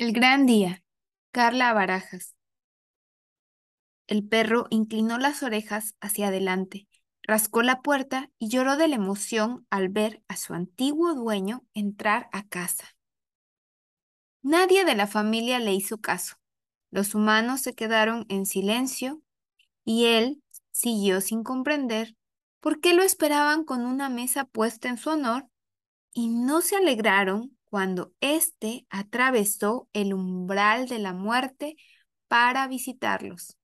El gran día. Carla Barajas. El perro inclinó las orejas hacia adelante, rascó la puerta y lloró de la emoción al ver a su antiguo dueño entrar a casa. Nadie de la familia le hizo caso. Los humanos se quedaron en silencio y él siguió sin comprender por qué lo esperaban con una mesa puesta en su honor y no se alegraron cuando éste atravesó el umbral de la muerte para visitarlos.